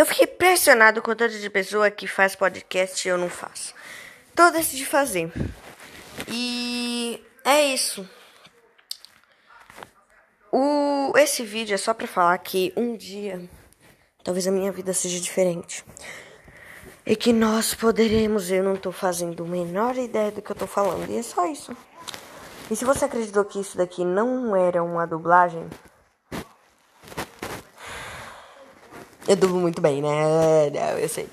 Eu fiquei pressionado com tanta de pessoa que faz podcast e eu não faço. Então eu decidi fazer. E é isso. O, esse vídeo é só pra falar que um dia talvez a minha vida seja diferente. E que nós poderemos, eu não tô fazendo a menor ideia do que eu tô falando. E é só isso. E se você acreditou que isso daqui não era uma dublagem, eu dublo muito bem, né? Não, eu sei.